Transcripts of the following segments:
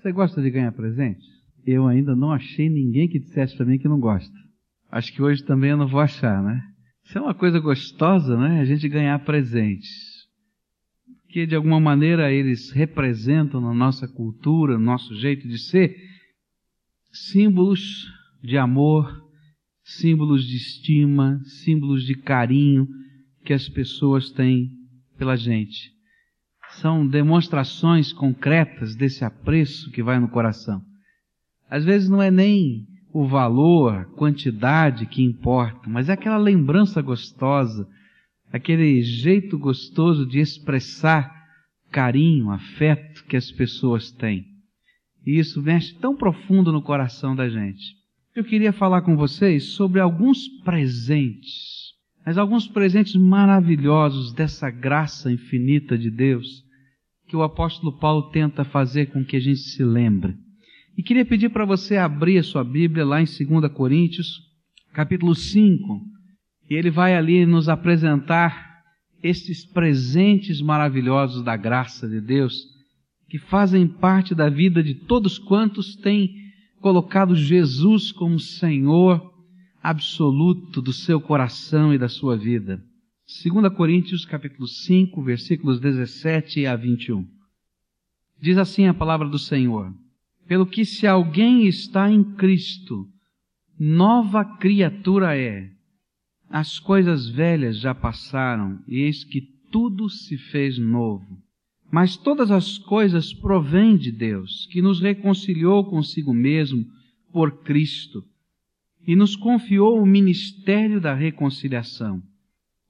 Você gosta de ganhar presente? Eu ainda não achei ninguém que dissesse para mim que não gosta. Acho que hoje também eu não vou achar, né? Isso é uma coisa gostosa, né? A gente ganhar presentes. Porque de alguma maneira eles representam na nossa cultura, no nosso jeito de ser, símbolos de amor, símbolos de estima, símbolos de carinho que as pessoas têm pela gente. São demonstrações concretas desse apreço que vai no coração. Às vezes não é nem o valor, quantidade que importa, mas é aquela lembrança gostosa, aquele jeito gostoso de expressar carinho, afeto que as pessoas têm. E isso mexe tão profundo no coração da gente. Eu queria falar com vocês sobre alguns presentes, mas alguns presentes maravilhosos dessa graça infinita de Deus que o apóstolo Paulo tenta fazer com que a gente se lembre. E queria pedir para você abrir a sua Bíblia lá em 2 Coríntios, capítulo 5, e ele vai ali nos apresentar estes presentes maravilhosos da graça de Deus, que fazem parte da vida de todos quantos têm colocado Jesus como Senhor absoluto do seu coração e da sua vida. 2 Coríntios capítulo 5, versículos 17 a 21. Diz assim a palavra do Senhor: Pelo que se alguém está em Cristo, nova criatura é. As coisas velhas já passaram, e eis que tudo se fez novo. Mas todas as coisas provêm de Deus, que nos reconciliou consigo mesmo por Cristo e nos confiou o ministério da reconciliação.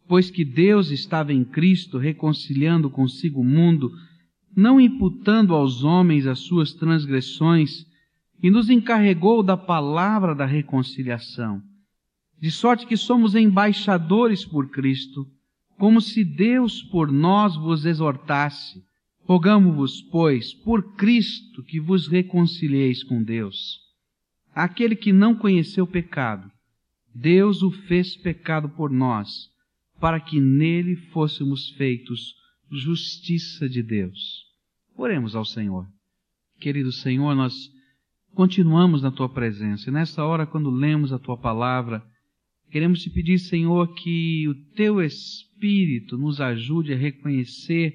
Pois que Deus estava em Cristo reconciliando consigo o mundo, não imputando aos homens as suas transgressões, e nos encarregou da palavra da reconciliação. De sorte que somos embaixadores por Cristo, como se Deus por nós vos exortasse. Rogamo-vos, pois, por Cristo, que vos reconcilieis com Deus. Aquele que não conheceu pecado, Deus o fez pecado por nós, para que nele fôssemos feitos justiça de Deus. Oremos ao Senhor. Querido Senhor, nós continuamos na tua presença. E nessa hora, quando lemos a tua palavra, queremos te pedir, Senhor, que o teu Espírito nos ajude a reconhecer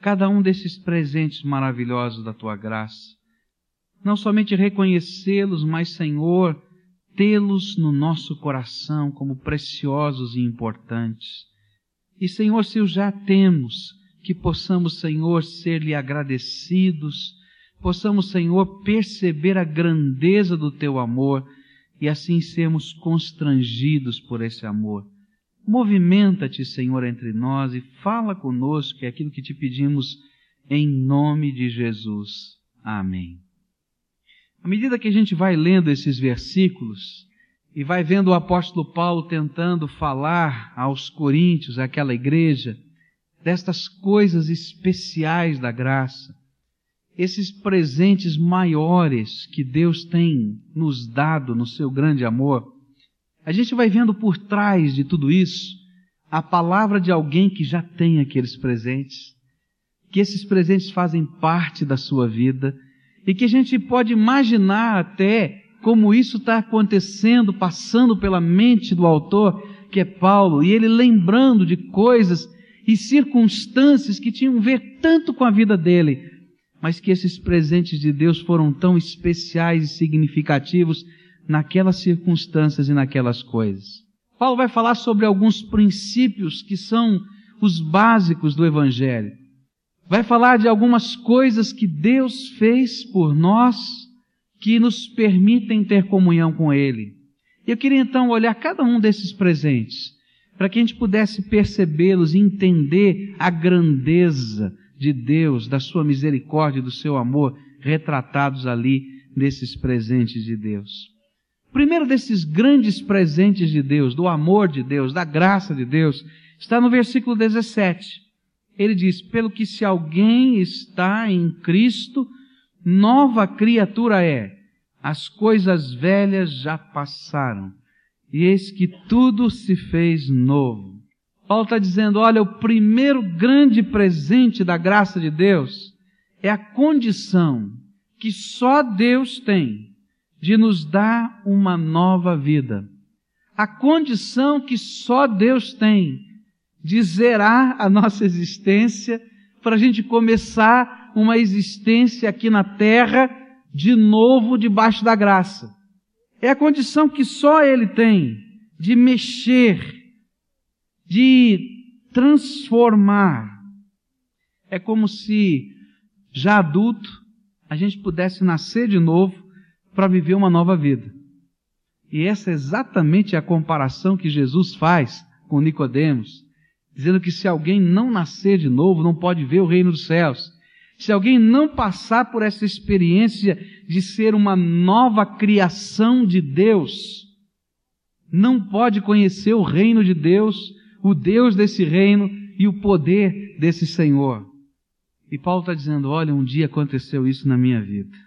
cada um desses presentes maravilhosos da tua graça. Não somente reconhecê-los, mas, Senhor, tê-los no nosso coração como preciosos e importantes. E, Senhor, se os já temos, que possamos, Senhor, ser-lhe agradecidos, possamos, Senhor, perceber a grandeza do teu amor e assim sermos constrangidos por esse amor. Movimenta-te, Senhor, entre nós e fala conosco, é aquilo que te pedimos em nome de Jesus. Amém. À medida que a gente vai lendo esses versículos e vai vendo o apóstolo Paulo tentando falar aos coríntios, àquela igreja, destas coisas especiais da graça, esses presentes maiores que Deus tem nos dado no seu grande amor, a gente vai vendo por trás de tudo isso a palavra de alguém que já tem aqueles presentes, que esses presentes fazem parte da sua vida e que a gente pode imaginar até como isso está acontecendo, passando pela mente do autor, que é Paulo, e ele lembrando de coisas e circunstâncias que tinham a ver tanto com a vida dele, mas que esses presentes de Deus foram tão especiais e significativos naquelas circunstâncias e naquelas coisas. Paulo vai falar sobre alguns princípios que são os básicos do Evangelho. Vai falar de algumas coisas que Deus fez por nós que nos permitem ter comunhão com Ele. Eu queria então olhar cada um desses presentes para que a gente pudesse percebê-los e entender a grandeza de Deus, da sua misericórdia, do seu amor retratados ali nesses presentes de Deus. Primeiro desses grandes presentes de Deus, do amor de Deus, da graça de Deus, está no versículo 17. Ele diz: Pelo que se alguém está em Cristo, nova criatura é. As coisas velhas já passaram, e eis que tudo se fez novo. Paulo está dizendo: olha, o primeiro grande presente da graça de Deus é a condição que só Deus tem de nos dar uma nova vida. A condição que só Deus tem de zerar a nossa existência para a gente começar uma existência aqui na terra de novo debaixo da graça. É a condição que só Ele tem de mexer, de transformar. É como se, já adulto, a gente pudesse nascer de novo para viver uma nova vida. E essa é exatamente a comparação que Jesus faz com Nicodemos, dizendo que se alguém não nascer de novo, não pode ver o reino dos céus. Se alguém não passar por essa experiência de ser uma nova criação de Deus, não pode conhecer o reino de Deus, o Deus desse reino e o poder desse Senhor. E Paulo está dizendo: olha, um dia aconteceu isso na minha vida.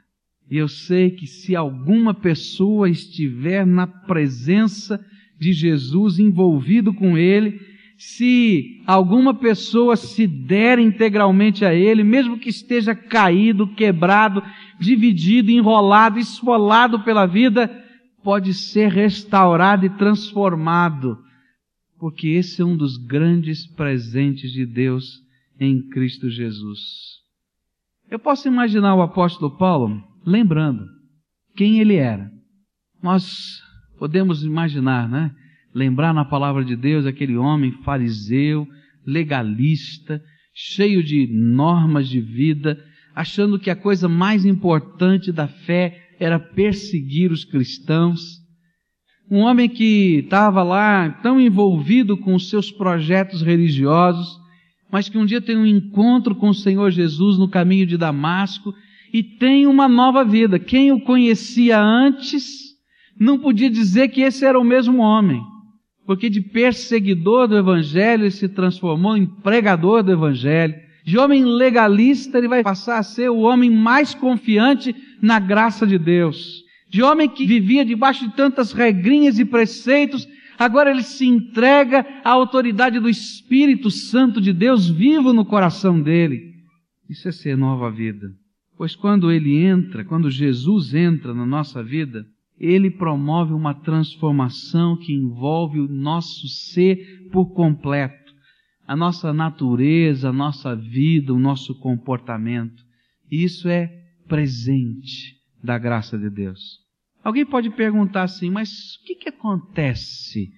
E eu sei que se alguma pessoa estiver na presença de Jesus, envolvido com Ele, se alguma pessoa se der integralmente a Ele, mesmo que esteja caído, quebrado, dividido, enrolado, esfolado pela vida, pode ser restaurado e transformado, porque esse é um dos grandes presentes de Deus em Cristo Jesus. Eu posso imaginar o apóstolo Paulo lembrando quem ele era. Nós podemos imaginar, né? Lembrar na palavra de Deus aquele homem fariseu, legalista, cheio de normas de vida, achando que a coisa mais importante da fé era perseguir os cristãos. Um homem que estava lá tão envolvido com os seus projetos religiosos, mas que um dia tem um encontro com o Senhor Jesus no caminho de Damasco e tem uma nova vida. Quem o conhecia antes não podia dizer que esse era o mesmo homem porque de perseguidor do Evangelho ele se transformou em pregador do Evangelho. De homem legalista ele vai passar a ser o homem mais confiante na graça de Deus. De homem que vivia debaixo de tantas regrinhas e preceitos, agora ele se entrega à autoridade do Espírito Santo de Deus vivo no coração dele. Isso é ser nova vida. Pois quando ele entra, quando Jesus entra na nossa vida, ele promove uma transformação que envolve o nosso ser por completo, a nossa natureza, a nossa vida, o nosso comportamento. Isso é presente da graça de Deus. Alguém pode perguntar assim, mas o que, que acontece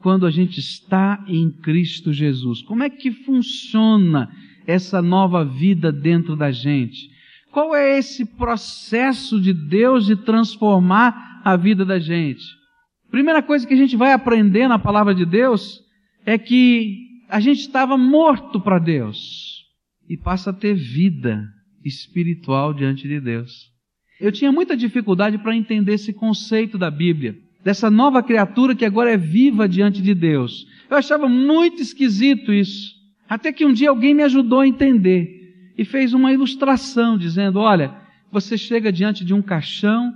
quando a gente está em Cristo Jesus? Como é que funciona essa nova vida dentro da gente? Qual é esse processo de Deus de transformar a vida da gente. Primeira coisa que a gente vai aprender na palavra de Deus é que a gente estava morto para Deus e passa a ter vida espiritual diante de Deus. Eu tinha muita dificuldade para entender esse conceito da Bíblia, dessa nova criatura que agora é viva diante de Deus. Eu achava muito esquisito isso. Até que um dia alguém me ajudou a entender e fez uma ilustração dizendo: olha, você chega diante de um caixão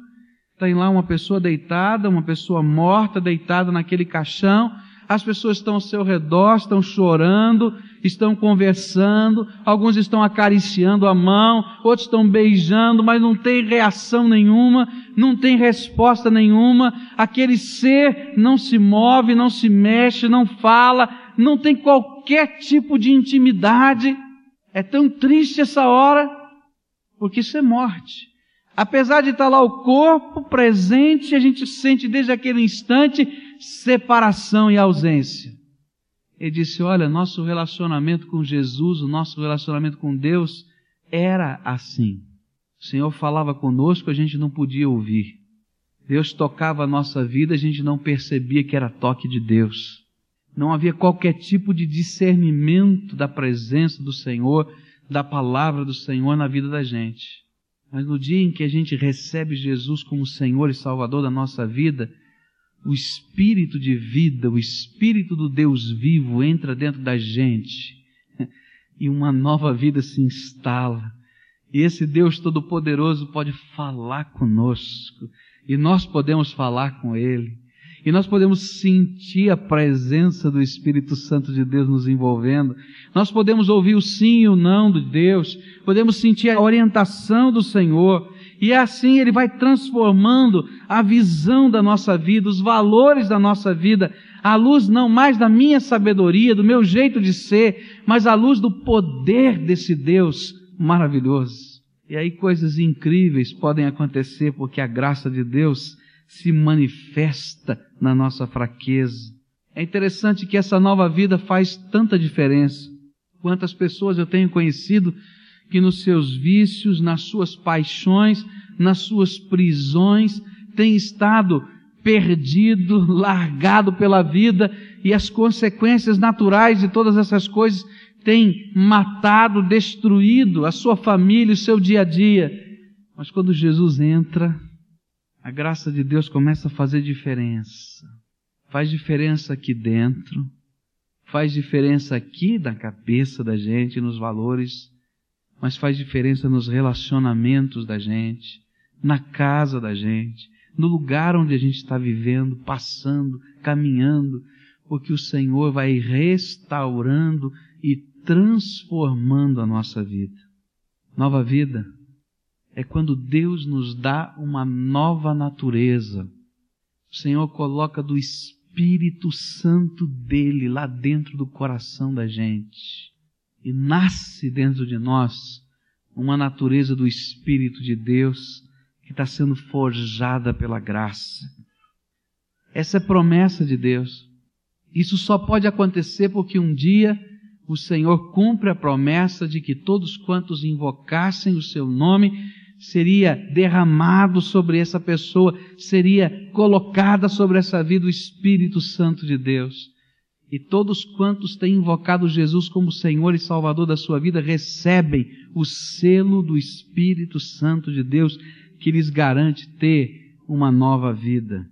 tem lá uma pessoa deitada, uma pessoa morta deitada naquele caixão. As pessoas estão ao seu redor, estão chorando, estão conversando, alguns estão acariciando a mão, outros estão beijando, mas não tem reação nenhuma, não tem resposta nenhuma. Aquele ser não se move, não se mexe, não fala, não tem qualquer tipo de intimidade. É tão triste essa hora, porque isso é morte. Apesar de estar lá o corpo presente, a gente sente desde aquele instante separação e ausência. Ele disse: Olha, nosso relacionamento com Jesus, o nosso relacionamento com Deus era assim. O Senhor falava conosco, a gente não podia ouvir. Deus tocava a nossa vida, a gente não percebia que era toque de Deus. Não havia qualquer tipo de discernimento da presença do Senhor, da palavra do Senhor na vida da gente. Mas no dia em que a gente recebe Jesus como Senhor e Salvador da nossa vida, o espírito de vida, o espírito do Deus vivo entra dentro da gente e uma nova vida se instala. E esse Deus Todo-Poderoso pode falar conosco e nós podemos falar com Ele. E nós podemos sentir a presença do Espírito Santo de Deus nos envolvendo. Nós podemos ouvir o sim e o não de Deus. Podemos sentir a orientação do Senhor. E assim ele vai transformando a visão da nossa vida, os valores da nossa vida, à luz não mais da minha sabedoria, do meu jeito de ser, mas à luz do poder desse Deus maravilhoso. E aí coisas incríveis podem acontecer porque a graça de Deus se manifesta na nossa fraqueza. É interessante que essa nova vida faz tanta diferença. Quantas pessoas eu tenho conhecido que nos seus vícios, nas suas paixões, nas suas prisões, têm estado perdido, largado pela vida e as consequências naturais de todas essas coisas têm matado, destruído a sua família, o seu dia a dia. Mas quando Jesus entra, a graça de Deus começa a fazer diferença. Faz diferença aqui dentro, faz diferença aqui na cabeça da gente, nos valores, mas faz diferença nos relacionamentos da gente, na casa da gente, no lugar onde a gente está vivendo, passando, caminhando, porque o Senhor vai restaurando e transformando a nossa vida. Nova vida é quando Deus nos dá uma nova natureza. O Senhor coloca do Espírito Santo dele lá dentro do coração da gente. E nasce dentro de nós uma natureza do Espírito de Deus que está sendo forjada pela graça. Essa é promessa de Deus. Isso só pode acontecer porque um dia o Senhor cumpre a promessa de que todos quantos invocassem o seu nome seria derramado sobre essa pessoa, seria colocada sobre essa vida o Espírito Santo de Deus. E todos quantos têm invocado Jesus como Senhor e Salvador da sua vida recebem o selo do Espírito Santo de Deus que lhes garante ter uma nova vida.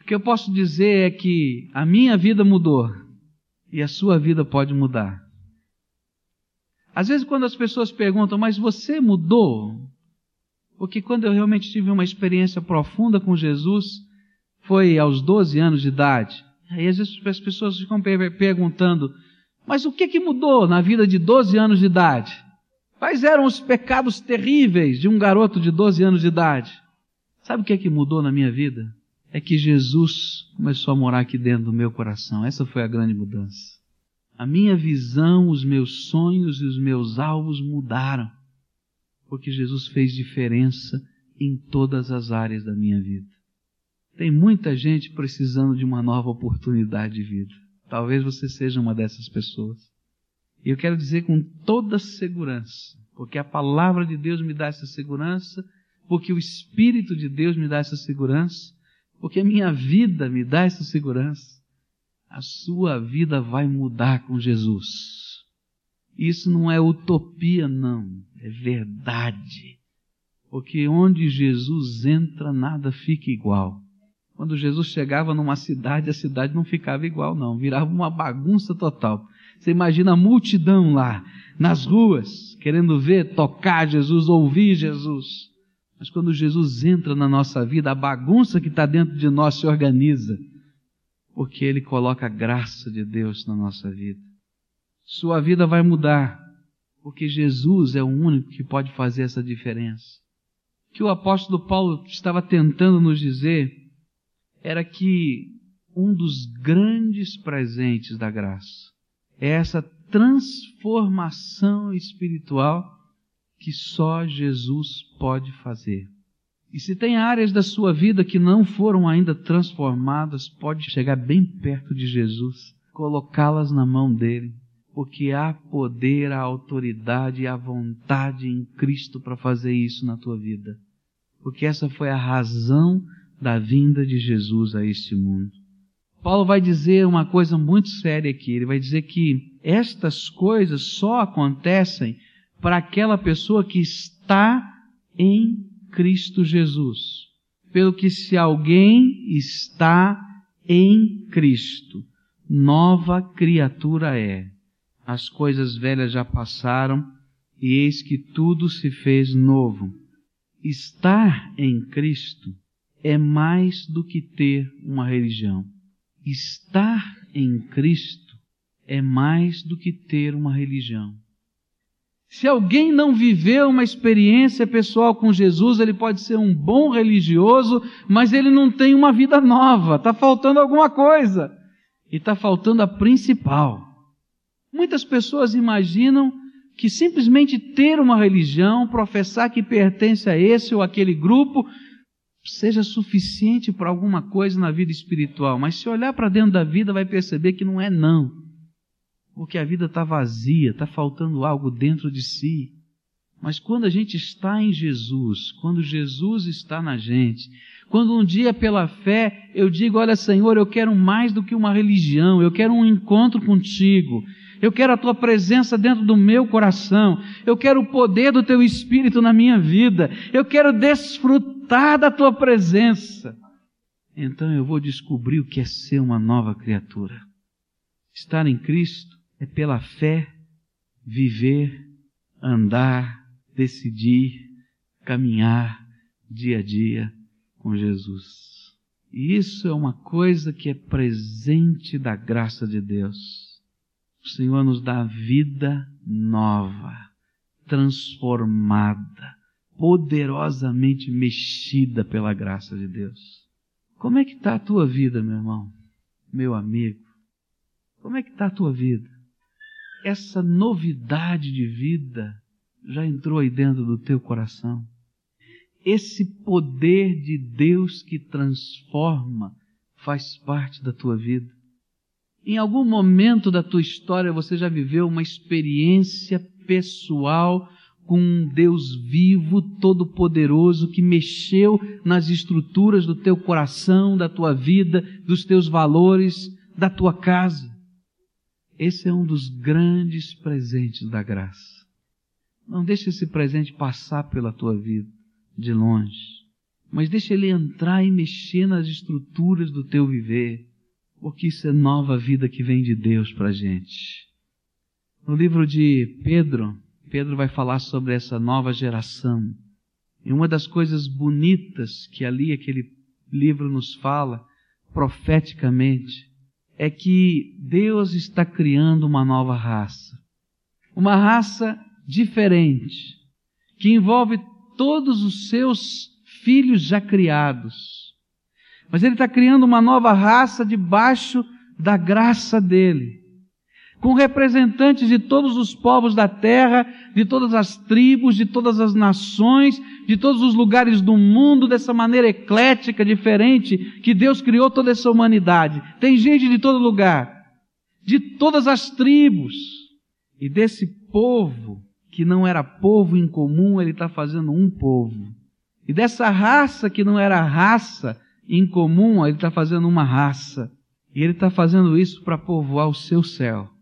O que eu posso dizer é que a minha vida mudou e a sua vida pode mudar. Às vezes, quando as pessoas perguntam, mas você mudou? Porque quando eu realmente tive uma experiência profunda com Jesus, foi aos 12 anos de idade. Aí às vezes as pessoas ficam perguntando, mas o que, que mudou na vida de 12 anos de idade? Quais eram os pecados terríveis de um garoto de 12 anos de idade? Sabe o que é que mudou na minha vida? É que Jesus começou a morar aqui dentro do meu coração. Essa foi a grande mudança. A minha visão, os meus sonhos e os meus alvos mudaram porque Jesus fez diferença em todas as áreas da minha vida. Tem muita gente precisando de uma nova oportunidade de vida. Talvez você seja uma dessas pessoas. E eu quero dizer com toda segurança, porque a palavra de Deus me dá essa segurança, porque o Espírito de Deus me dá essa segurança, porque a minha vida me dá essa segurança. A sua vida vai mudar com Jesus. Isso não é utopia, não. É verdade. Porque onde Jesus entra, nada fica igual. Quando Jesus chegava numa cidade, a cidade não ficava igual, não. Virava uma bagunça total. Você imagina a multidão lá, nas ruas, querendo ver, tocar Jesus, ouvir Jesus. Mas quando Jesus entra na nossa vida, a bagunça que está dentro de nós se organiza. Porque Ele coloca a graça de Deus na nossa vida sua vida vai mudar, porque Jesus é o único que pode fazer essa diferença. O que o apóstolo Paulo estava tentando nos dizer era que um dos grandes presentes da graça é essa transformação espiritual que só Jesus pode fazer. E se tem áreas da sua vida que não foram ainda transformadas, pode chegar bem perto de Jesus, colocá-las na mão dele porque há poder, há autoridade e há vontade em Cristo para fazer isso na tua vida. Porque essa foi a razão da vinda de Jesus a este mundo. Paulo vai dizer uma coisa muito séria aqui. Ele vai dizer que estas coisas só acontecem para aquela pessoa que está em Cristo Jesus. Pelo que se alguém está em Cristo, nova criatura é as coisas velhas já passaram e eis que tudo se fez novo. Estar em Cristo é mais do que ter uma religião. Estar em Cristo é mais do que ter uma religião. Se alguém não viveu uma experiência pessoal com Jesus, ele pode ser um bom religioso, mas ele não tem uma vida nova. Está faltando alguma coisa. E está faltando a principal. Muitas pessoas imaginam que simplesmente ter uma religião, professar que pertence a esse ou aquele grupo, seja suficiente para alguma coisa na vida espiritual. Mas se olhar para dentro da vida, vai perceber que não é não porque a vida está vazia, está faltando algo dentro de si. Mas quando a gente está em Jesus, quando Jesus está na gente, quando um dia pela fé eu digo: Olha, Senhor, eu quero mais do que uma religião, eu quero um encontro contigo, eu quero a tua presença dentro do meu coração, eu quero o poder do teu espírito na minha vida, eu quero desfrutar da tua presença. Então eu vou descobrir o que é ser uma nova criatura. Estar em Cristo é pela fé viver, andar, decidir, caminhar dia a dia com Jesus. E isso é uma coisa que é presente da graça de Deus. O Senhor nos dá vida nova, transformada, poderosamente mexida pela graça de Deus. Como é que está a tua vida, meu irmão, meu amigo? Como é que está a tua vida? essa novidade de vida já entrou aí dentro do teu coração. Esse poder de Deus que transforma faz parte da tua vida. Em algum momento da tua história você já viveu uma experiência pessoal com um Deus vivo, todo-poderoso, que mexeu nas estruturas do teu coração, da tua vida, dos teus valores, da tua casa. Esse é um dos grandes presentes da graça. Não deixe esse presente passar pela tua vida de longe, mas deixe ele entrar e mexer nas estruturas do teu viver, porque isso é nova vida que vem de Deus para a gente. No livro de Pedro, Pedro vai falar sobre essa nova geração. E uma das coisas bonitas que ali aquele livro nos fala, profeticamente, é que Deus está criando uma nova raça. Uma raça diferente, que envolve todos os seus filhos já criados. Mas Ele está criando uma nova raça debaixo da graça dele com representantes de todos os povos da terra, de todas as tribos, de todas as nações, de todos os lugares do mundo, dessa maneira eclética, diferente, que Deus criou toda essa humanidade. Tem gente de todo lugar, de todas as tribos. E desse povo, que não era povo em comum, ele está fazendo um povo. E dessa raça que não era raça em comum, ele está fazendo uma raça. E ele está fazendo isso para povoar o seu céu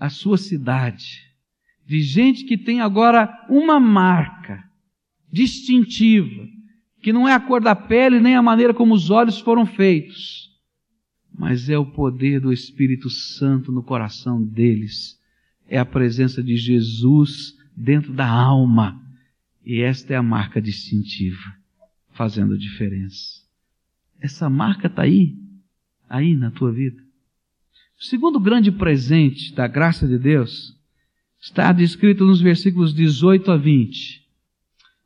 a sua cidade, de gente que tem agora uma marca distintiva, que não é a cor da pele nem a maneira como os olhos foram feitos, mas é o poder do Espírito Santo no coração deles, é a presença de Jesus dentro da alma, e esta é a marca distintiva, fazendo diferença. Essa marca está aí, aí na tua vida. O segundo grande presente da graça de Deus está descrito nos versículos 18 a 20.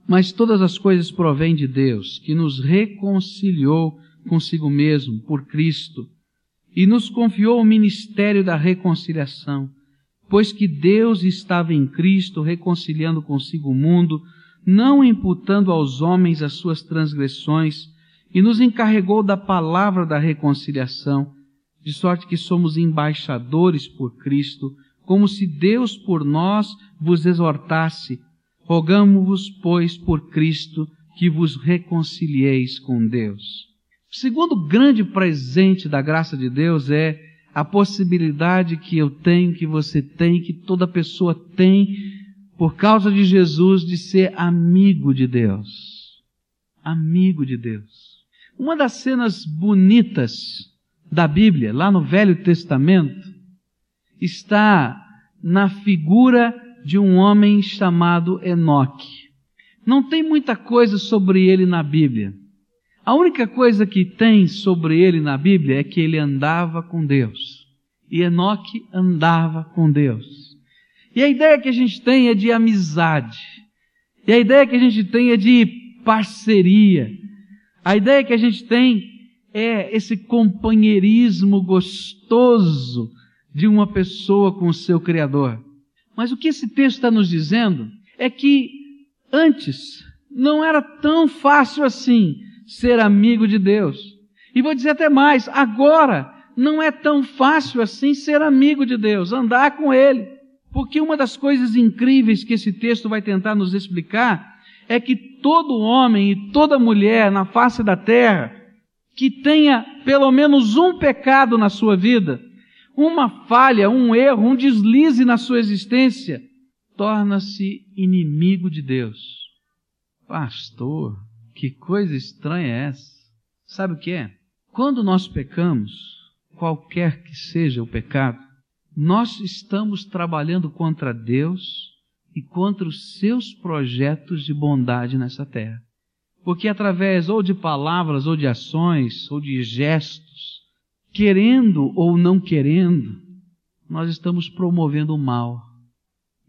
Mas todas as coisas provêm de Deus, que nos reconciliou consigo mesmo por Cristo e nos confiou o ministério da reconciliação, pois que Deus estava em Cristo reconciliando consigo o mundo, não imputando aos homens as suas transgressões, e nos encarregou da palavra da reconciliação de sorte que somos embaixadores por Cristo, como se Deus por nós vos exortasse. Rogamo-vos, pois, por Cristo, que vos reconcilieis com Deus. O segundo grande presente da graça de Deus é a possibilidade que eu tenho, que você tem, que toda pessoa tem, por causa de Jesus, de ser amigo de Deus. Amigo de Deus. Uma das cenas bonitas da Bíblia, lá no Velho Testamento, está na figura de um homem chamado Enoque. Não tem muita coisa sobre ele na Bíblia. A única coisa que tem sobre ele na Bíblia é que ele andava com Deus. E Enoque andava com Deus. E a ideia que a gente tem é de amizade. E a ideia que a gente tem é de parceria. A ideia que a gente tem é esse companheirismo gostoso de uma pessoa com o seu Criador. Mas o que esse texto está nos dizendo é que antes não era tão fácil assim ser amigo de Deus. E vou dizer até mais, agora não é tão fácil assim ser amigo de Deus, andar com Ele. Porque uma das coisas incríveis que esse texto vai tentar nos explicar é que todo homem e toda mulher na face da terra que tenha pelo menos um pecado na sua vida, uma falha, um erro, um deslize na sua existência, torna-se inimigo de Deus. Pastor, que coisa estranha é essa? Sabe o que é? Quando nós pecamos, qualquer que seja o pecado, nós estamos trabalhando contra Deus e contra os seus projetos de bondade nessa terra. Porque através ou de palavras, ou de ações, ou de gestos, querendo ou não querendo, nós estamos promovendo o mal.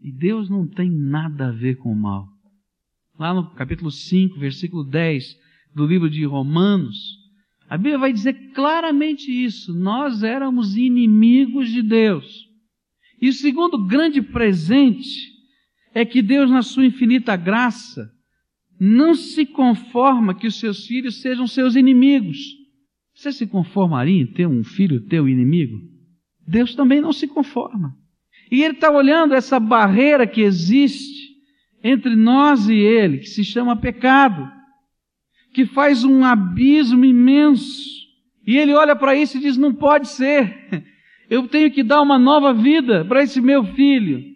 E Deus não tem nada a ver com o mal. Lá no capítulo 5, versículo 10 do livro de Romanos, a Bíblia vai dizer claramente isso. Nós éramos inimigos de Deus. E o segundo grande presente é que Deus, na sua infinita graça, não se conforma que os seus filhos sejam seus inimigos. Você se conformaria em ter um filho teu inimigo? Deus também não se conforma. E Ele está olhando essa barreira que existe entre nós e Ele, que se chama pecado que faz um abismo imenso. E ele olha para isso e diz: não pode ser. Eu tenho que dar uma nova vida para esse meu filho.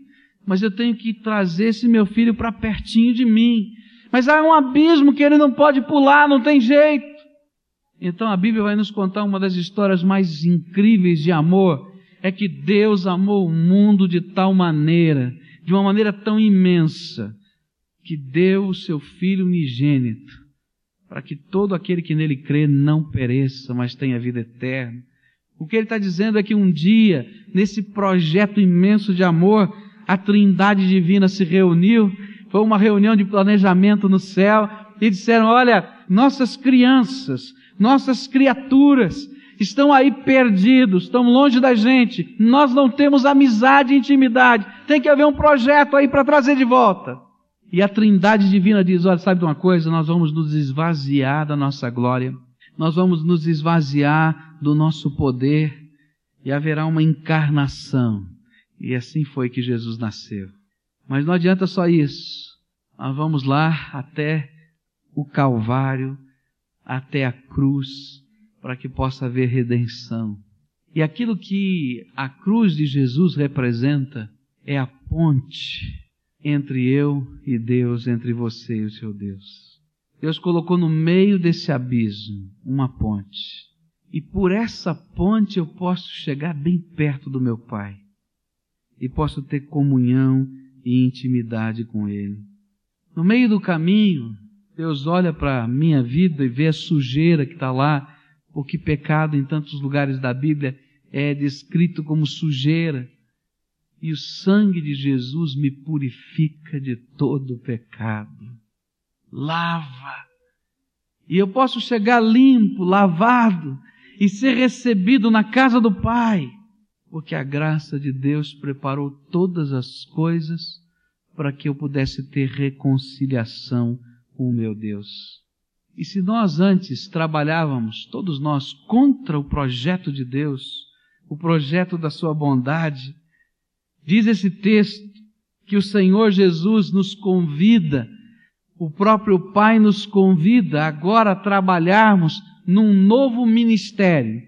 Mas eu tenho que trazer esse meu filho para pertinho de mim. Mas há um abismo que ele não pode pular, não tem jeito. Então a Bíblia vai nos contar uma das histórias mais incríveis de amor. É que Deus amou o mundo de tal maneira, de uma maneira tão imensa, que deu o seu Filho unigênito para que todo aquele que nele crê não pereça, mas tenha vida eterna. O que ele está dizendo é que um dia, nesse projeto imenso de amor, a Trindade Divina se reuniu, foi uma reunião de planejamento no céu, e disseram: Olha, nossas crianças, nossas criaturas, estão aí perdidos, estão longe da gente, nós não temos amizade e intimidade, tem que haver um projeto aí para trazer de volta. E a Trindade Divina diz: olha, sabe de uma coisa? Nós vamos nos esvaziar da nossa glória, nós vamos nos esvaziar do nosso poder e haverá uma encarnação. E assim foi que Jesus nasceu. Mas não adianta só isso. Nós vamos lá até o Calvário, até a cruz, para que possa haver redenção. E aquilo que a cruz de Jesus representa é a ponte entre eu e Deus, entre você e o seu Deus. Deus colocou no meio desse abismo uma ponte. E por essa ponte eu posso chegar bem perto do meu Pai. E posso ter comunhão e intimidade com Ele. No meio do caminho, Deus olha para a minha vida e vê a sujeira que está lá, porque pecado em tantos lugares da Bíblia é descrito como sujeira e o sangue de Jesus me purifica de todo pecado. Lava. E eu posso chegar limpo, lavado e ser recebido na casa do Pai, porque a graça de Deus preparou todas as coisas para que eu pudesse ter reconciliação com o meu Deus. E se nós antes trabalhávamos, todos nós, contra o projeto de Deus, o projeto da sua bondade, Diz esse texto que o Senhor Jesus nos convida, o próprio Pai nos convida agora a trabalharmos num novo ministério.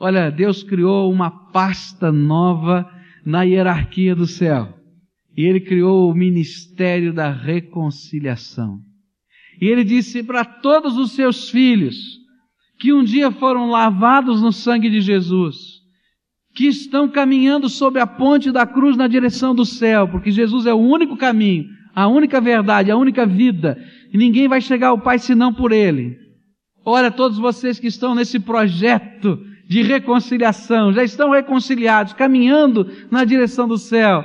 Olha, Deus criou uma pasta nova na hierarquia do céu. E Ele criou o ministério da reconciliação. E Ele disse para todos os seus filhos, que um dia foram lavados no sangue de Jesus, que estão caminhando sobre a ponte da cruz na direção do céu, porque Jesus é o único caminho, a única verdade, a única vida, e ninguém vai chegar ao Pai senão por Ele. Olha, todos vocês que estão nesse projeto de reconciliação, já estão reconciliados, caminhando na direção do céu.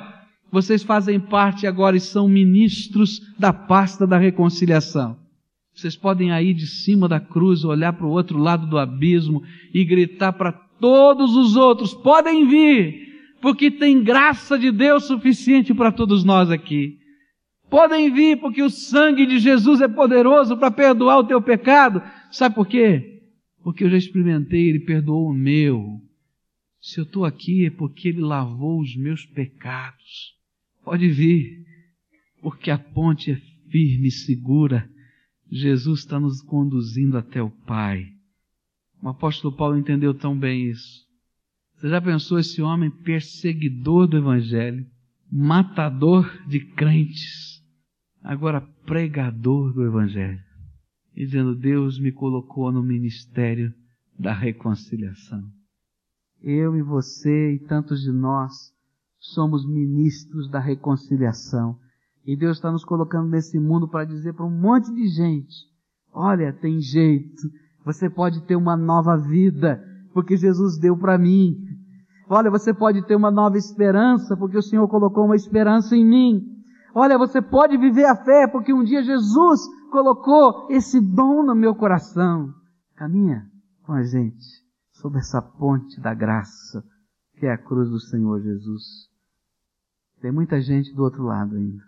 Vocês fazem parte agora e são ministros da pasta da reconciliação. Vocês podem aí de cima da cruz olhar para o outro lado do abismo e gritar para todos os outros: podem vir, porque tem graça de Deus suficiente para todos nós aqui. Podem vir, porque o sangue de Jesus é poderoso para perdoar o teu pecado. Sabe por quê? Porque eu já experimentei, Ele perdoou o meu. Se eu estou aqui é porque Ele lavou os meus pecados. Pode vir, porque a ponte é firme e segura. Jesus está nos conduzindo até o Pai. O apóstolo Paulo entendeu tão bem isso. Você já pensou esse homem perseguidor do Evangelho, matador de crentes, agora pregador do Evangelho, e dizendo: Deus me colocou no ministério da reconciliação. Eu e você e tantos de nós somos ministros da reconciliação. E Deus está nos colocando nesse mundo para dizer para um monte de gente: olha, tem jeito, você pode ter uma nova vida, porque Jesus deu para mim. Olha, você pode ter uma nova esperança, porque o Senhor colocou uma esperança em mim. Olha, você pode viver a fé, porque um dia Jesus colocou esse dom no meu coração. Caminha com a gente sobre essa ponte da graça, que é a cruz do Senhor Jesus. Tem muita gente do outro lado ainda.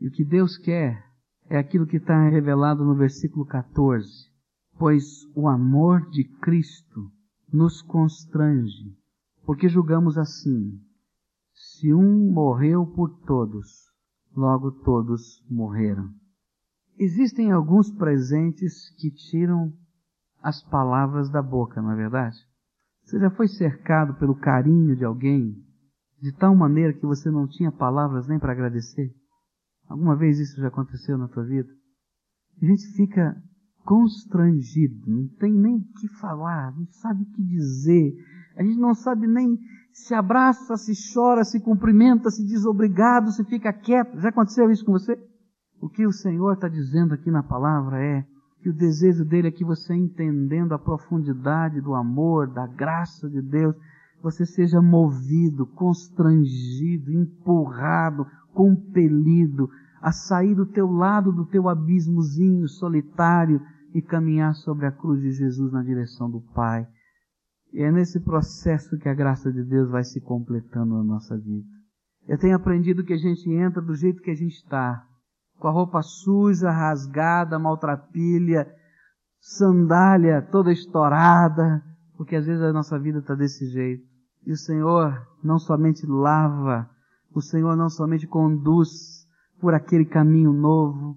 E o que Deus quer é aquilo que está revelado no versículo 14. Pois o amor de Cristo nos constrange, porque julgamos assim: se um morreu por todos, logo todos morreram. Existem alguns presentes que tiram as palavras da boca, não é verdade? Você já foi cercado pelo carinho de alguém de tal maneira que você não tinha palavras nem para agradecer? Alguma vez isso já aconteceu na tua vida? A gente fica constrangido, não tem nem o que falar, não sabe o que dizer, a gente não sabe nem se abraça, se chora, se cumprimenta, se diz obrigado, se fica quieto. Já aconteceu isso com você? O que o Senhor está dizendo aqui na palavra é: que o desejo dele é que você, entendendo a profundidade do amor, da graça de Deus, você seja movido, constrangido, empurrado, compelido a sair do teu lado do teu abismozinho solitário e caminhar sobre a cruz de Jesus na direção do Pai. E é nesse processo que a graça de Deus vai se completando na nossa vida. Eu tenho aprendido que a gente entra do jeito que a gente está, com a roupa suja, rasgada, maltrapilha, sandália toda estourada, porque às vezes a nossa vida está desse jeito. E o Senhor não somente lava, o Senhor não somente conduz por aquele caminho novo,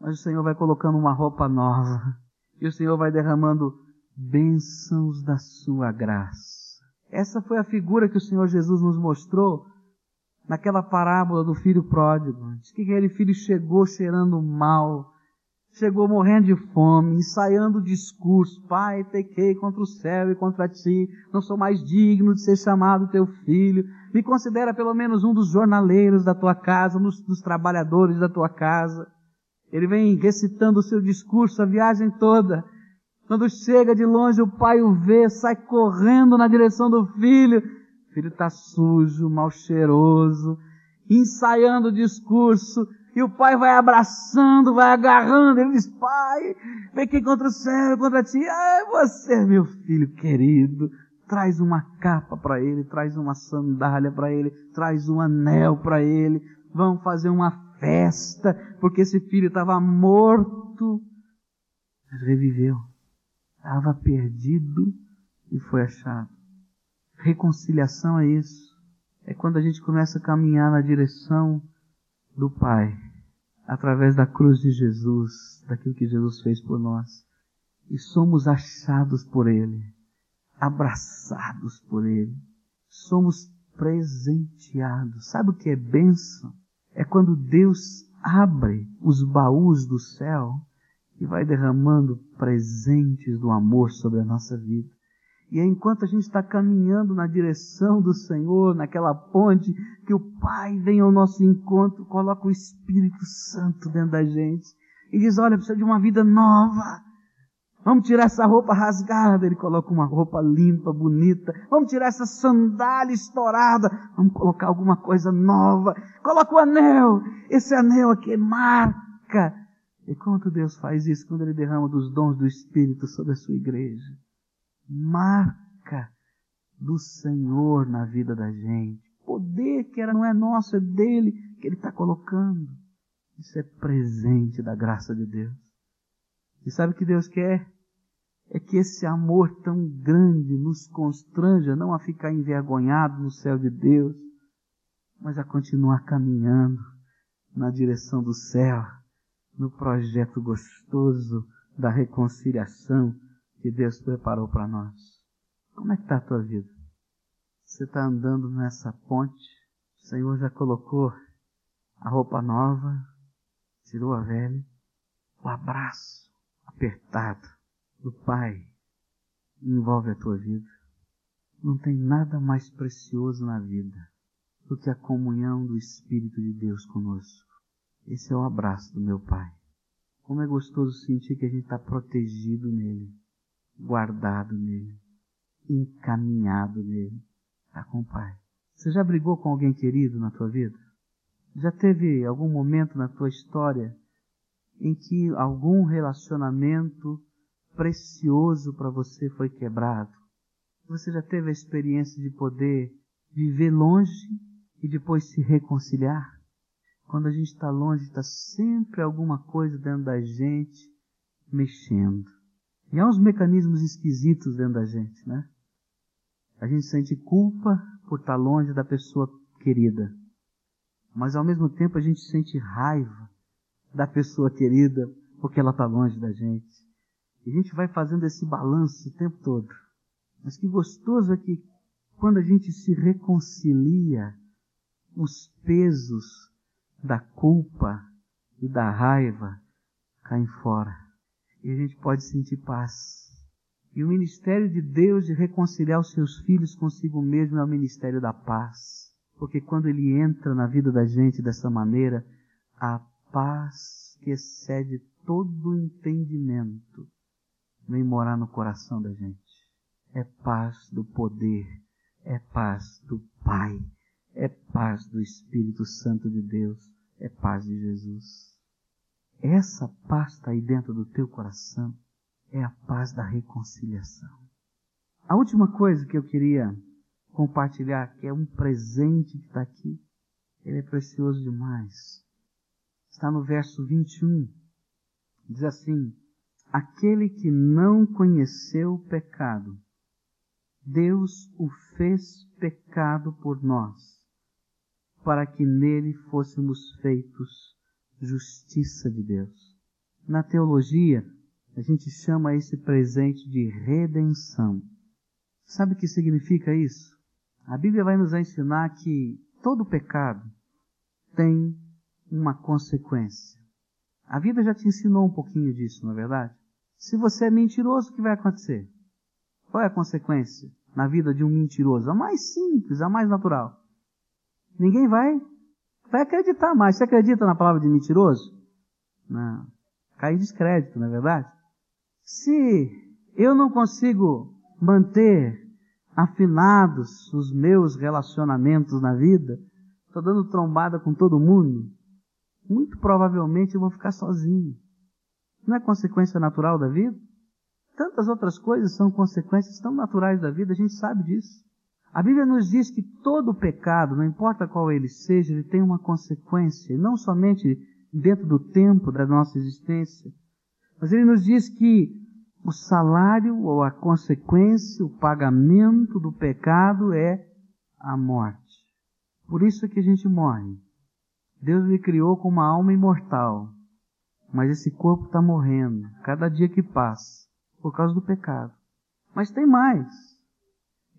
mas o Senhor vai colocando uma roupa nova. E o Senhor vai derramando bênçãos da sua graça. Essa foi a figura que o Senhor Jesus nos mostrou naquela parábola do filho pródigo. Diz que aquele filho chegou cheirando mal, chegou morrendo de fome, ensaiando o discurso: Pai, pequei contra o céu e contra ti, não sou mais digno de ser chamado teu filho. Me considera pelo menos um dos jornaleiros da tua casa, um dos, dos trabalhadores da tua casa. Ele vem recitando o seu discurso a viagem toda. Quando chega de longe, o pai o vê, sai correndo na direção do filho filho está sujo, mal cheiroso, ensaiando o discurso, e o pai vai abraçando, vai agarrando, ele diz, pai, pequei contra o céu, contra ti, ah, você meu filho querido, traz uma capa para ele, traz uma sandália para ele, traz um anel para ele, vamos fazer uma festa, porque esse filho estava morto, mas reviveu, estava perdido e foi achado. Reconciliação é isso. É quando a gente começa a caminhar na direção do Pai, através da cruz de Jesus, daquilo que Jesus fez por nós. E somos achados por Ele, abraçados por Ele. Somos presenteados. Sabe o que é bênção? É quando Deus abre os baús do céu e vai derramando presentes do amor sobre a nossa vida. E é enquanto a gente está caminhando na direção do Senhor, naquela ponte, que o Pai vem ao nosso encontro, coloca o Espírito Santo dentro da gente e diz: Olha, precisa de uma vida nova. Vamos tirar essa roupa rasgada. Ele coloca uma roupa limpa, bonita. Vamos tirar essa sandália estourada. Vamos colocar alguma coisa nova. Coloca o anel. Esse anel aqui marca. E quanto Deus faz isso quando Ele derrama dos dons do Espírito sobre a sua igreja? Marca do Senhor na vida da gente. Poder que era, não é nosso, é dele que Ele está colocando. Isso é presente da graça de Deus. E sabe o que Deus quer? É que esse amor tão grande nos constranja não a ficar envergonhado no céu de Deus, mas a continuar caminhando na direção do céu, no projeto gostoso da reconciliação que Deus preparou para nós. Como é que está a tua vida? Você está andando nessa ponte? O Senhor já colocou a roupa nova, tirou a velha, o abraço apertado do Pai envolve a tua vida. Não tem nada mais precioso na vida do que a comunhão do Espírito de Deus conosco. Esse é o abraço do meu Pai. Como é gostoso sentir que a gente está protegido nele, guardado nele, encaminhado nele. Está com o Pai. Você já brigou com alguém querido na tua vida? Já teve algum momento na tua história em que algum relacionamento precioso para você foi quebrado? Você já teve a experiência de poder viver longe e depois se reconciliar? Quando a gente está longe, está sempre alguma coisa dentro da gente mexendo. E há uns mecanismos esquisitos dentro da gente, né? A gente sente culpa por estar longe da pessoa querida. Mas ao mesmo tempo a gente sente raiva da pessoa querida porque ela está longe da gente. E a gente vai fazendo esse balanço o tempo todo. Mas que gostoso é que quando a gente se reconcilia, os pesos da culpa e da raiva caem fora. E a gente pode sentir paz. E o ministério de Deus de reconciliar os seus filhos consigo mesmo é o ministério da paz. Porque quando ele entra na vida da gente dessa maneira, a paz que excede todo o entendimento vem morar no coração da gente. É paz do poder, é paz do Pai, é paz do Espírito Santo de Deus, é paz de Jesus. Essa paz está aí dentro do teu coração é a paz da reconciliação. A última coisa que eu queria compartilhar, que é um presente que está aqui, ele é precioso demais. Está no verso 21. Diz assim: Aquele que não conheceu o pecado, Deus o fez pecado por nós, para que nele fôssemos feitos justiça de Deus. Na teologia, a gente chama esse presente de redenção. Sabe o que significa isso? A Bíblia vai nos ensinar que todo pecado tem uma consequência. A vida já te ensinou um pouquinho disso, não é verdade? Se você é mentiroso, o que vai acontecer? Qual é a consequência na vida de um mentiroso? A mais simples, a mais natural. Ninguém vai, vai acreditar mais. Você acredita na palavra de mentiroso? Não. Cai descrédito, não é verdade? Se eu não consigo manter afinados os meus relacionamentos na vida, estou dando trombada com todo mundo, muito provavelmente eu vou ficar sozinho. Não é consequência natural da vida? Tantas outras coisas são consequências tão naturais da vida, a gente sabe disso. A Bíblia nos diz que todo pecado, não importa qual ele seja, ele tem uma consequência, não somente dentro do tempo da nossa existência, mas ele nos diz que o salário ou a consequência, o pagamento do pecado é a morte. Por isso é que a gente morre. Deus me criou com uma alma imortal, mas esse corpo está morrendo cada dia que passa por causa do pecado. Mas tem mais.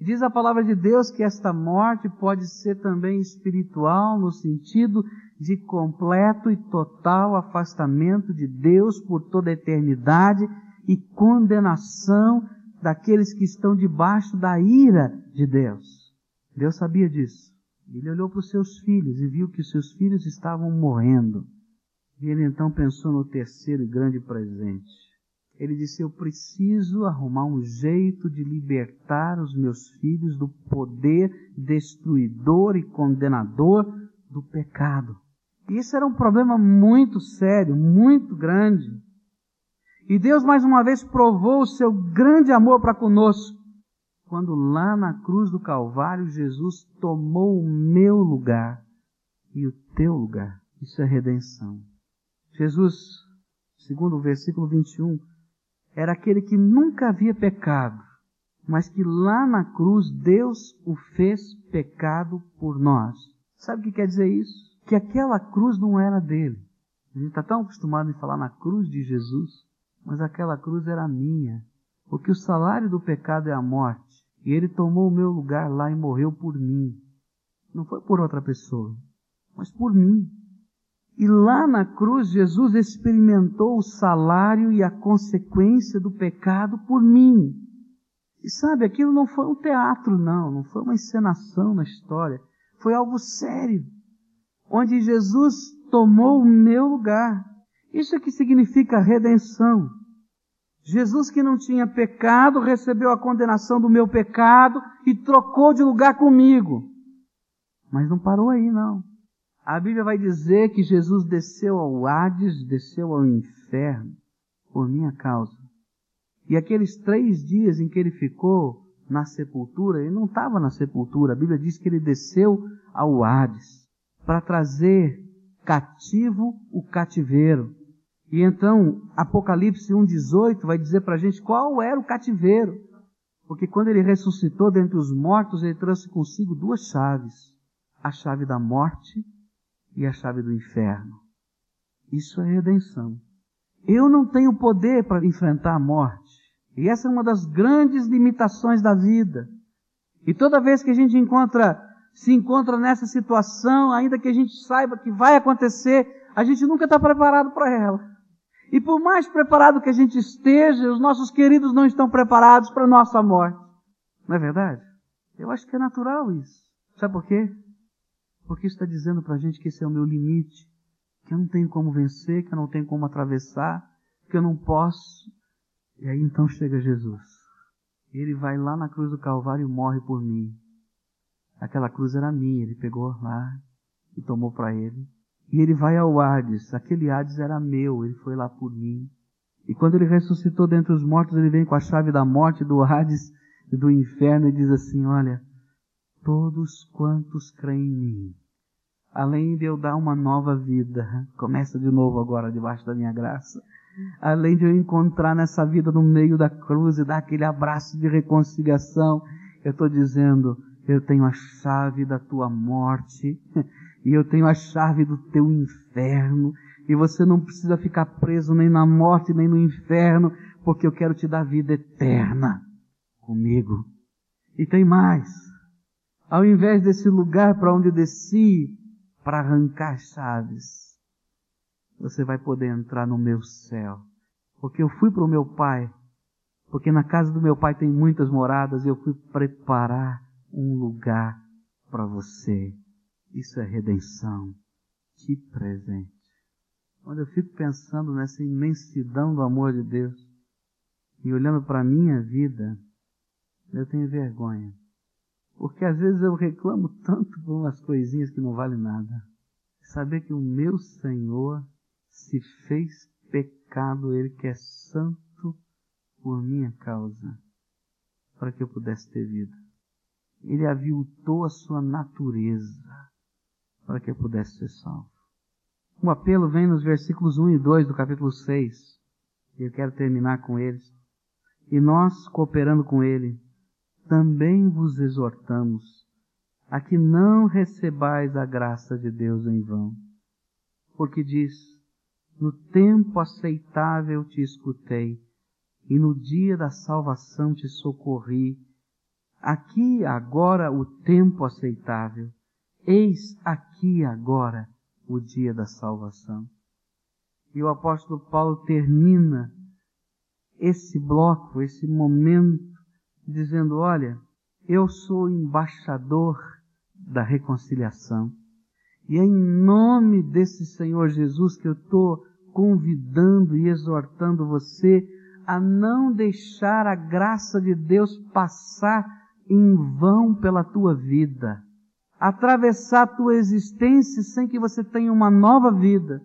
Diz a palavra de Deus que esta morte pode ser também espiritual no sentido de completo e total afastamento de Deus por toda a eternidade e condenação daqueles que estão debaixo da ira de Deus. Deus sabia disso. Ele olhou para os seus filhos e viu que os seus filhos estavam morrendo. E ele então pensou no terceiro grande presente. Ele disse: Eu preciso arrumar um jeito de libertar os meus filhos do poder destruidor e condenador do pecado. Isso era um problema muito sério, muito grande. E Deus mais uma vez provou o seu grande amor para conosco, quando lá na cruz do Calvário Jesus tomou o meu lugar e o teu lugar. Isso é redenção. Jesus, segundo o versículo 21, era aquele que nunca havia pecado, mas que lá na cruz Deus o fez pecado por nós. Sabe o que quer dizer isso? Que aquela cruz não era dele. A gente está tão acostumado em falar na cruz de Jesus, mas aquela cruz era minha. Porque o salário do pecado é a morte. E ele tomou o meu lugar lá e morreu por mim. Não foi por outra pessoa, mas por mim. E lá na cruz, Jesus experimentou o salário e a consequência do pecado por mim. E sabe, aquilo não foi um teatro, não, não foi uma encenação na história. Foi algo sério, onde Jesus tomou o meu lugar. Isso é que significa redenção. Jesus, que não tinha pecado, recebeu a condenação do meu pecado e trocou de lugar comigo. Mas não parou aí, não. A Bíblia vai dizer que Jesus desceu ao Hades, desceu ao inferno, por minha causa. E aqueles três dias em que ele ficou na sepultura, ele não estava na sepultura. A Bíblia diz que ele desceu ao Hades para trazer cativo o cativeiro. E então, Apocalipse 1,18 vai dizer para a gente qual era o cativeiro. Porque quando ele ressuscitou dentre os mortos, ele trouxe consigo duas chaves: a chave da morte e a chave do inferno. Isso é redenção. Eu não tenho poder para enfrentar a morte. E essa é uma das grandes limitações da vida. E toda vez que a gente encontra, se encontra nessa situação, ainda que a gente saiba que vai acontecer, a gente nunca está preparado para ela. E por mais preparado que a gente esteja, os nossos queridos não estão preparados para a nossa morte. Não é verdade? Eu acho que é natural isso. Sabe por quê? Porque está dizendo para a gente que esse é o meu limite, que eu não tenho como vencer, que eu não tenho como atravessar, que eu não posso. E aí então chega Jesus. Ele vai lá na cruz do Calvário e morre por mim. Aquela cruz era minha, ele pegou lá e tomou para ele. E ele vai ao Hades. Aquele Hades era meu, ele foi lá por mim. E quando ele ressuscitou dentre os mortos, ele vem com a chave da morte, do Hades e do inferno e diz assim: Olha, todos quantos creem em mim, além de eu dar uma nova vida, começa de novo agora debaixo da minha graça, além de eu encontrar nessa vida no meio da cruz e dar aquele abraço de reconciliação, eu estou dizendo, eu tenho a chave da tua morte e eu tenho a chave do teu inferno e você não precisa ficar preso nem na morte nem no inferno, porque eu quero te dar vida eterna comigo. E tem mais. Ao invés desse lugar para onde desci, para arrancar chaves. Você vai poder entrar no meu céu. Porque eu fui para o meu pai. Porque na casa do meu pai tem muitas moradas e eu fui preparar um lugar para você. Isso é redenção. Que presente. Quando eu fico pensando nessa imensidão do amor de Deus e olhando para a minha vida, eu tenho vergonha. Porque às vezes eu reclamo tanto por umas coisinhas que não valem nada. Saber que o meu Senhor se fez pecado, Ele que é santo por minha causa, para que eu pudesse ter vida. Ele aviltou a sua natureza para que eu pudesse ser salvo. O apelo vem nos versículos 1 e 2 do capítulo 6. E eu quero terminar com eles. E nós, cooperando com Ele, também vos exortamos a que não recebais a graça de Deus em vão. Porque diz: No tempo aceitável te escutei, e no dia da salvação te socorri. Aqui agora o tempo aceitável, eis aqui agora o dia da salvação. E o apóstolo Paulo termina esse bloco, esse momento dizendo: Olha, eu sou embaixador da reconciliação. E é em nome desse Senhor Jesus que eu estou convidando e exortando você a não deixar a graça de Deus passar em vão pela tua vida, atravessar a tua existência sem que você tenha uma nova vida,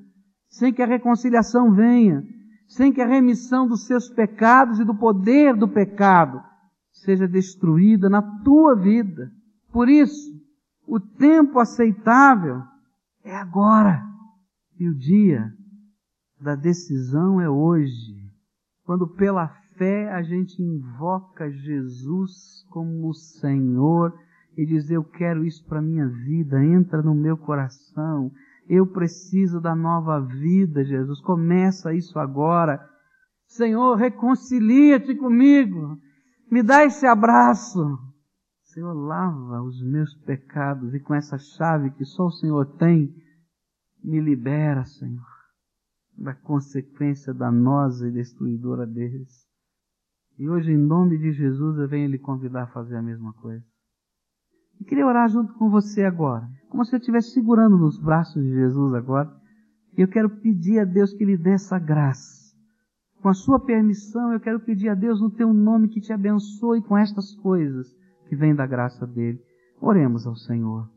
sem que a reconciliação venha, sem que a remissão dos seus pecados e do poder do pecado seja destruída na tua vida. Por isso, o tempo aceitável é agora. E o dia da decisão é hoje. Quando pela fé a gente invoca Jesus como Senhor e diz: Eu quero isso para minha vida, entra no meu coração. Eu preciso da nova vida, Jesus. Começa isso agora. Senhor, reconcilia-te comigo. Me dá esse abraço. Senhor, lava os meus pecados e com essa chave que só o Senhor tem, me libera, Senhor, da consequência danosa e destruidora deles. E hoje, em nome de Jesus, eu venho lhe convidar a fazer a mesma coisa. Eu queria orar junto com você agora, como se eu estivesse segurando nos braços de Jesus agora. E eu quero pedir a Deus que lhe dê essa graça. Com a sua permissão, eu quero pedir a Deus no teu nome que te abençoe com estas coisas que vêm da graça dele. Oremos ao Senhor.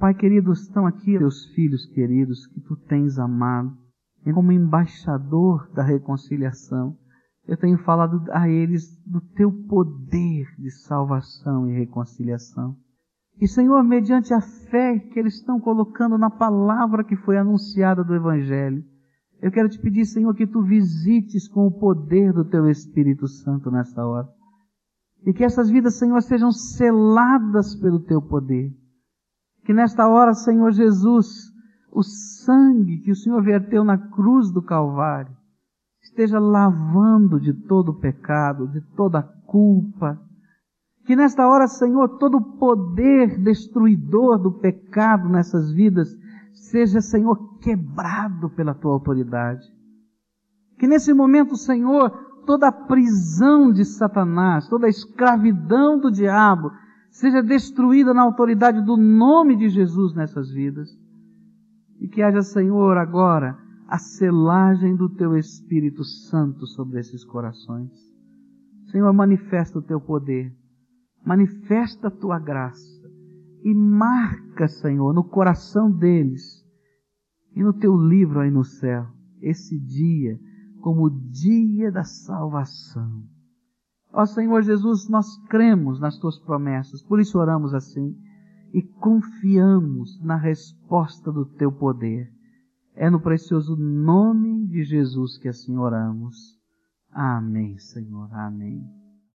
Pai querido, estão aqui teus filhos queridos que tu tens amado, e como embaixador da reconciliação, eu tenho falado a eles do teu poder de salvação e reconciliação. E Senhor, mediante a fé que eles estão colocando na palavra que foi anunciada do Evangelho, eu quero te pedir, Senhor, que tu visites com o poder do teu Espírito Santo nessa hora. E que essas vidas, Senhor, sejam seladas pelo teu poder. Que nesta hora, Senhor Jesus, o sangue que o Senhor verteu na cruz do Calvário, esteja lavando de todo o pecado, de toda a culpa. Que nesta hora, Senhor, todo o poder destruidor do pecado nessas vidas seja, Senhor, quebrado pela tua autoridade. Que nesse momento, Senhor, toda a prisão de Satanás, toda a escravidão do diabo, seja destruída na autoridade do nome de Jesus nessas vidas. E que haja, Senhor, agora a selagem do teu Espírito Santo sobre esses corações. Senhor, manifesta o teu poder, manifesta a tua graça e marca, Senhor, no coração deles e no teu livro aí no céu, esse dia como o dia da salvação. Ó Senhor Jesus, nós cremos nas tuas promessas, por isso oramos assim e confiamos na resposta do teu poder. É no precioso nome de Jesus que assim oramos. Amém, Senhor. Amém.